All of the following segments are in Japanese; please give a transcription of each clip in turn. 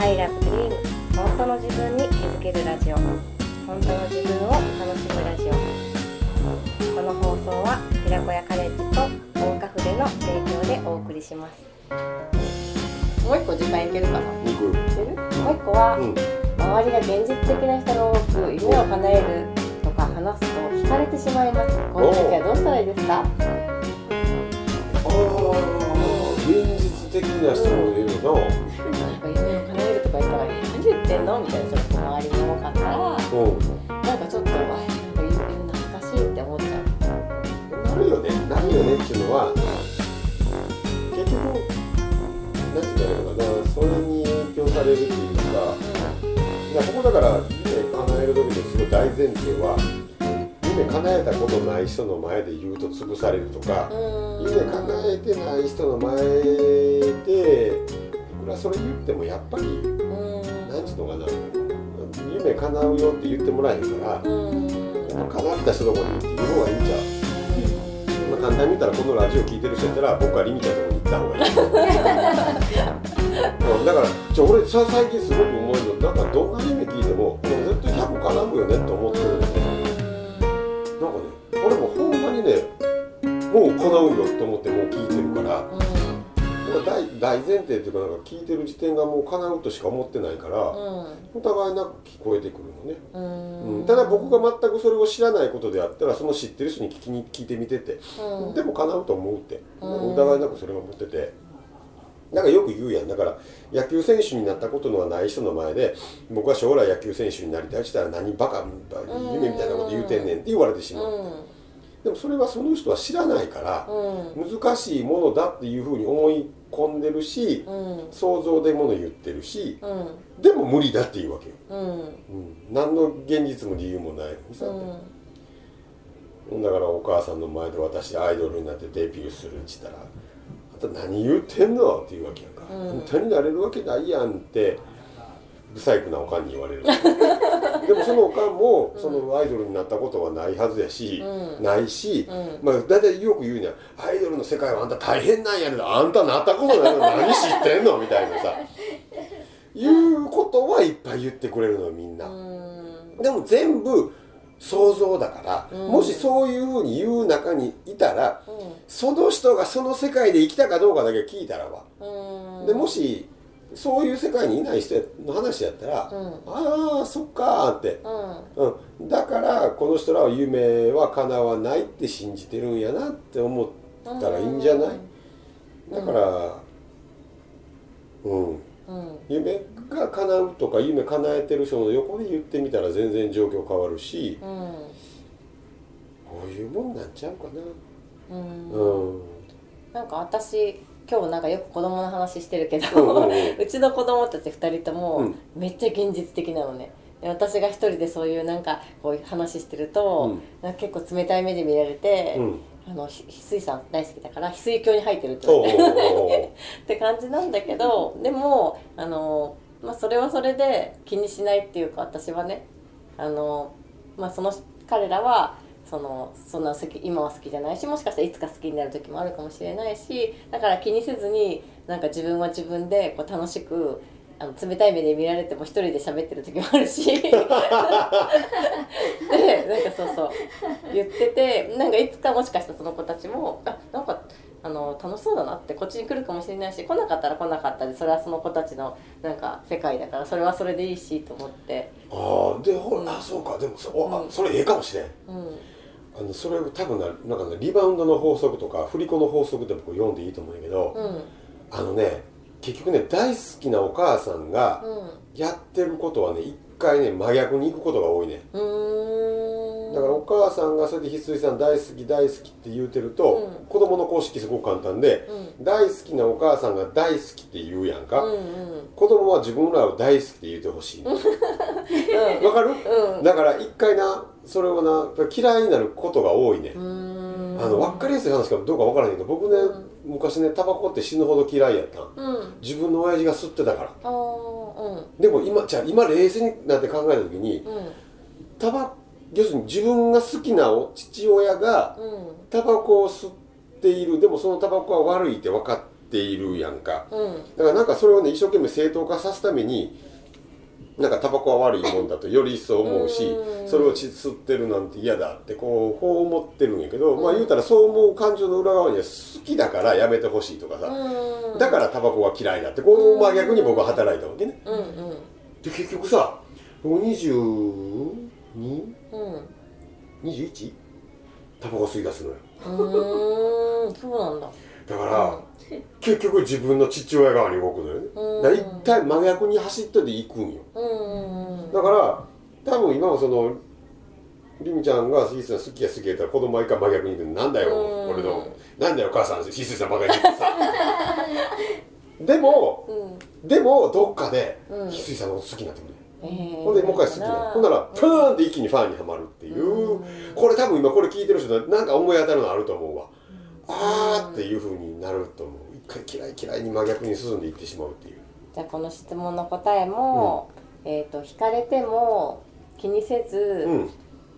I love dream 本当の自分に気づけるラジオ。本当の自分を楽しむラジオ。この放送は寺子屋カレッジと大岡筆の提供でお送りします。もう一個時間いけるかな？肉いける？もう一個は、うん。周りが現実的な人が多く夢を叶えるとか話すと惹かれてしまいます。この時はどうしたらいいですか？現実的な人もいるの。なんみたいなちょっと周りも多かったらう。んなんかちょっとあなんか夢懐かしいって思っちゃう。なるよねなるよねっていうのは結局なんて言ったらいいのかなそれに影響されるっていうかいやここだから夢叶える時のすごい大前提は夢叶えたことない人の前で言うと潰されるとかうーん。夢叶えてない人の前でいくらそれ言ってもやっぱりなんていうのかな。夢叶うよって言ってもらえへんから叶った人のとこにって言う方がいいんちゃう。まあ、簡単に言ったらこのラジオ聞いてる人やったら僕はリミちゃんのとこに行った方がいい。うん。だからちょ俺さ最近すごく思うのなんかどんな夢聞いてももう絶対100叶うよねって思ってるんで。なんかね俺もほんまにねもう叶うよって思ってもう聞いてるから大大前提っていうかなんか聞いてる時点がもう叶うとしか思ってないからお互いなく聞こえてくるのね。うん。ただ僕が全くそれを知らないことであったらその知ってる人に聞きに聞いてみてて、うん。でも叶うと思うって、うん。疑いなくそれは思ってて。なんかよく言うやん。だから野球選手になったことのはない人の前で僕は将来野球選手になりたいって言ったら何バカ夢みたいなこと言うてんねんって言われてしまう、でもそれはその人は知らないからうん。難しいものだっていうふうに思い込んでるしうん。想像でもの言ってるしうん。でも無理だっていうわけよ、うん。うん、何の現実も理由もないのにさ、うん。だからお母さんの前で私アイドルになってデビューするって言ったら「あんた何言ってんの?」って言うわけやんか「うん。本当になれるわけないやん」って不細工なおかんに言われるでもそのおかんもそのアイドルになったことはないはずやし、うん。ないし、うん。まあ大体よく言うには「アイドルの世界はあんた大変なんやけどあんたなったことないの何知ってんの?」みたいなさ。いうことはいっぱい言ってくれるのよみんな。うん。でも全部想像だから、うん。もしそういうふうに言う中にいたらうその人がその世界で生きたかどうかだけ聞いたらば、ん。でもしそういう世界にいない人の話やったら、うん。ああそっかーって、うん。うん、だからこの人らは夢は叶わないって信じてるんやなって思ったらいいんじゃない、だからうん。うん。夢が叶うとか夢叶えてる人の横で言ってみたら全然状況変わるし、うん。こういうもんなんちゃうかな。うんうん。なんか私今日なんかよく子供の話してるけうんうんどうんう。ちの子供たち2人ともうん。めっちゃ現実的なのね。で私が一人でそういうなんかこう話してると、うん。結構冷たい目で見られて、うん。あのひ翡翠さん大好きだから翡翠鏡に入ってるって言われて。って感じなんだけどでもあの、まあ、それはそれで気にしないっていうか私はねあの、まあ、その彼らはそのそんな好き今は好きじゃないしもしかしたらいつか好きになる時もあるかもしれないしだから気にせずになんか自分は自分でこう楽しくあの冷たい目で見られても一人で喋ってる時もあるし。でなんかそうそう。言っててなんかいつかもしかしたらその子たちもあなんかあの楽しそうだなってこっちに来るかもしれないし来なかったら来なかったでそれはその子たちのなんか世界だからそれはそれでいいしと思って、ああ、で、ほうんそうか、でもそ、うん。それええかもしれん。うんあの、それ多分な、なんかね、リバウンドの法則とか、振り子の法則って僕読んでいいと思うんやけど、うん。あのね、結局ね、大好きなお母さんがうん。やってることはね、一回ね、真逆に行くことが多いね。だからお母さんがそれで翡翠さん大好き大好きって言うてると、うん。子供の公式すごく簡単で、大好きなお母さんが大好きって言うやんか、うんうん。子供は自分らを大好きって言ってほしい。のわかる、うん。だから一回なそれをな嫌いになることが多いね、あの分かりやすい話かどうか分からへんけど僕ね、昔ねタバコって死ぬほど嫌いやったん。うん。自分の親父が吸ってたから。うん。でも今じゃあ今冷静になって考えた時にうん。タバ要するに自分が好きなお父親がうん。タバコを吸っている。でもそのタバコは悪いって分かっているやんか。うん。だからなんかそれをね一生懸命正当化さすためになんかタバコは悪いもんだとより一層思うしうん。それをち吸ってるなんて嫌だってこうこう思ってるんやけど、まあ言うたらそう思う感情の裏側には好きだからやめてほしいとかさ、うん。だからタバコは嫌いだってこう真逆に僕は働いたわけね。で結局さ僕 22?21? うん。タバコ吸い出すのよ。うーんそうなんだ。だから、結局自分の父親側に動くのよね、うん。だ一体真逆に走ってで行くんよ。うんうんだから多分今もそのりみちゃんがひすさん好きや好きやったら子供は一回真逆に言うなんだようん。俺のなんだよ母さんひすさんばかり言ってさ。でもうん。でもどっかでうん。ひすさんのこと好きになってくる。えー。ほんでもう一回好きになる。ほんならプーンって一気にファンにはまるっていう、うん。これ多分今これ聞いてる人なんか思い当たるのあると思うわ、あーっていうふうになると思う。一回嫌い嫌いに真逆に進んでいってしまうっていう。じゃあこの質問の答えも、えっ、と惹かれても気にせず、うん。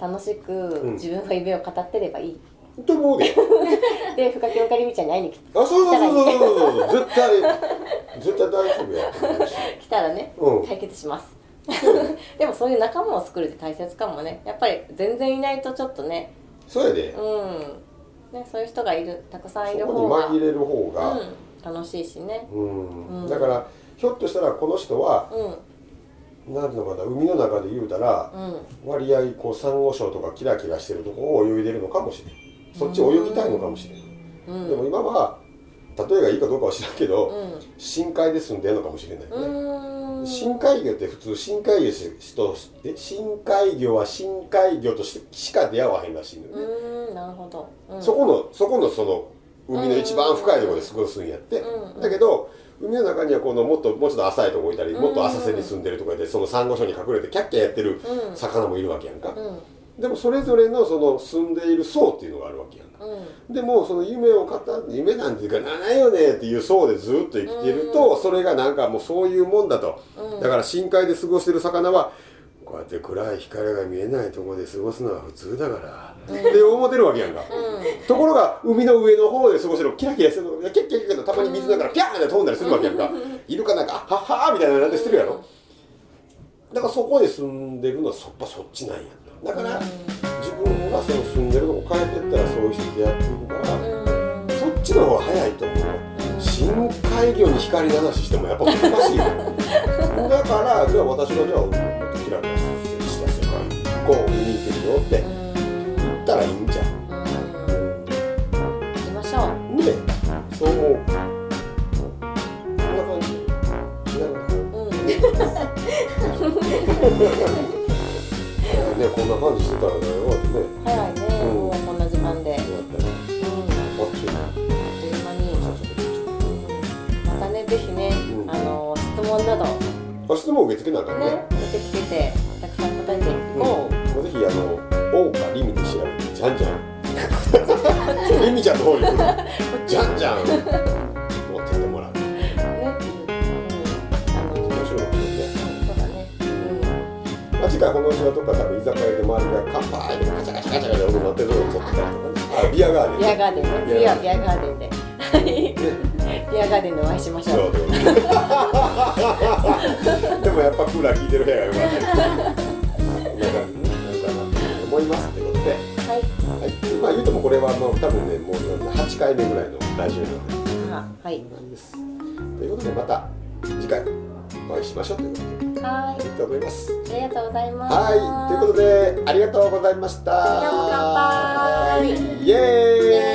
楽しくん。自分の夢を語ってればいい、と思うで。で深木おかりみちゃんに会いに来あそうそうそうそうそう。そう絶対絶対大丈夫や来たらね、うん。解決します。でもそういう仲間を作るって大切かもね。やっぱり全然いないとちょっとね。そうやで。うん。ねそういう人がいるたくさんいる方が紛れる方がうん、楽しいしね。うん、うん。だからひょっとしたらこの人はうん何ていうのかな海の中で言うたらうん。割合こうサンゴ礁とかキラキラしてるとこを泳いでるのかもしれん。そっち泳ぎたいのかもしれん。うん。でも今は例えがいいかどうかは知らんけど、うん。深海で住んでるのかもしれないよね、深海魚って普通深海魚として深海魚は深海魚としてしか出会わへんらしいのよね、なるほど、うん、そこのそこのその海の一番深いところで過ごすんやって、うん。だけど海の中にはこのもっともうちょっと浅いとこいたり、うん。もっと浅瀬に住んでるとかでそのサンゴ礁に隠れてキャッキャやってるうん。魚もいるわけやんか、うん。でもそれぞれのその住んでいる層っていうのがあるわけやんか。うん。でもその夢を語って夢なんていうかなないよねっていう層でずっと生きていると、それがなんかもうそういうもんだと、うん。だから深海で過ごしてる魚はこうやって暗い光が見えないところで過ごすのは普通だから、って思ってるわけやんか、ところが海の上の方で過ごしてるキラキラしてるのがキャッキャッキャッとたまに水の中からピャーンって飛んだりするわけやんか、イルカなんかはっはーみたいななんてしてるやろ、だからそこで住んでるのはそっぱそっちなんやだから、自分がその住んでるとこ変えてったらそういう人と出会っていくから、うん。そっちの方が早いと思う。わ深海魚に光の話してもやっぱ難しいよだからじゃあ私がじゃあもっとキラキラした世界行こう見に行ってみようって言ったらいいんじゃんそう思うこん。な感じなるほどうん。ねこん。な感じしてたらね終わってね早いね、うん。もうこん。な時間で、終わっうん、ああっという間にっという間に、またねぜひね、うん。あの質問などあ質問受け付けなあかん。ね受け付けてたくさん。答えていこう、うん、ぜひあの「王かリミ」で調べてじゃん。じゃん。リミちゃん。の方に来るじゃんじゃん。持ってってもらう。ね、うん、面白いかもしれないね、そうだね、まあ、次回このうちはとか多分居酒屋で周りが乾杯とかガチャガチャガチャガチャ音鳴ってるとこ撮ってたりとかねあビアガーデンうん、ビアガーデン。ね次はビアガーデンではいねビアガーデンでお会いしましょそううでもやっぱクーラー効いてる部屋が良かったはい。はい、まあ言うてもこれはもう多分ねもう8回目ぐらいのラジオなんで。あはい。なんです。ということでまた次回お会いしましょうということで。はい。ありがとうございます。ありがとうございます。はい。ということでありがとうございました。乾杯。イエーイ。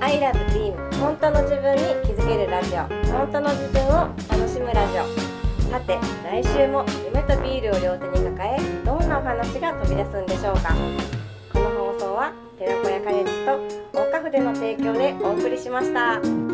I love dream 本当の自分に気づけるラジオ。本当の自分を楽しむラジオ。さて来週も夢とビールを両手に抱えどんなお話が飛び出すんでしょうか寺子屋カレッジと大花筆の提供でお送りしました。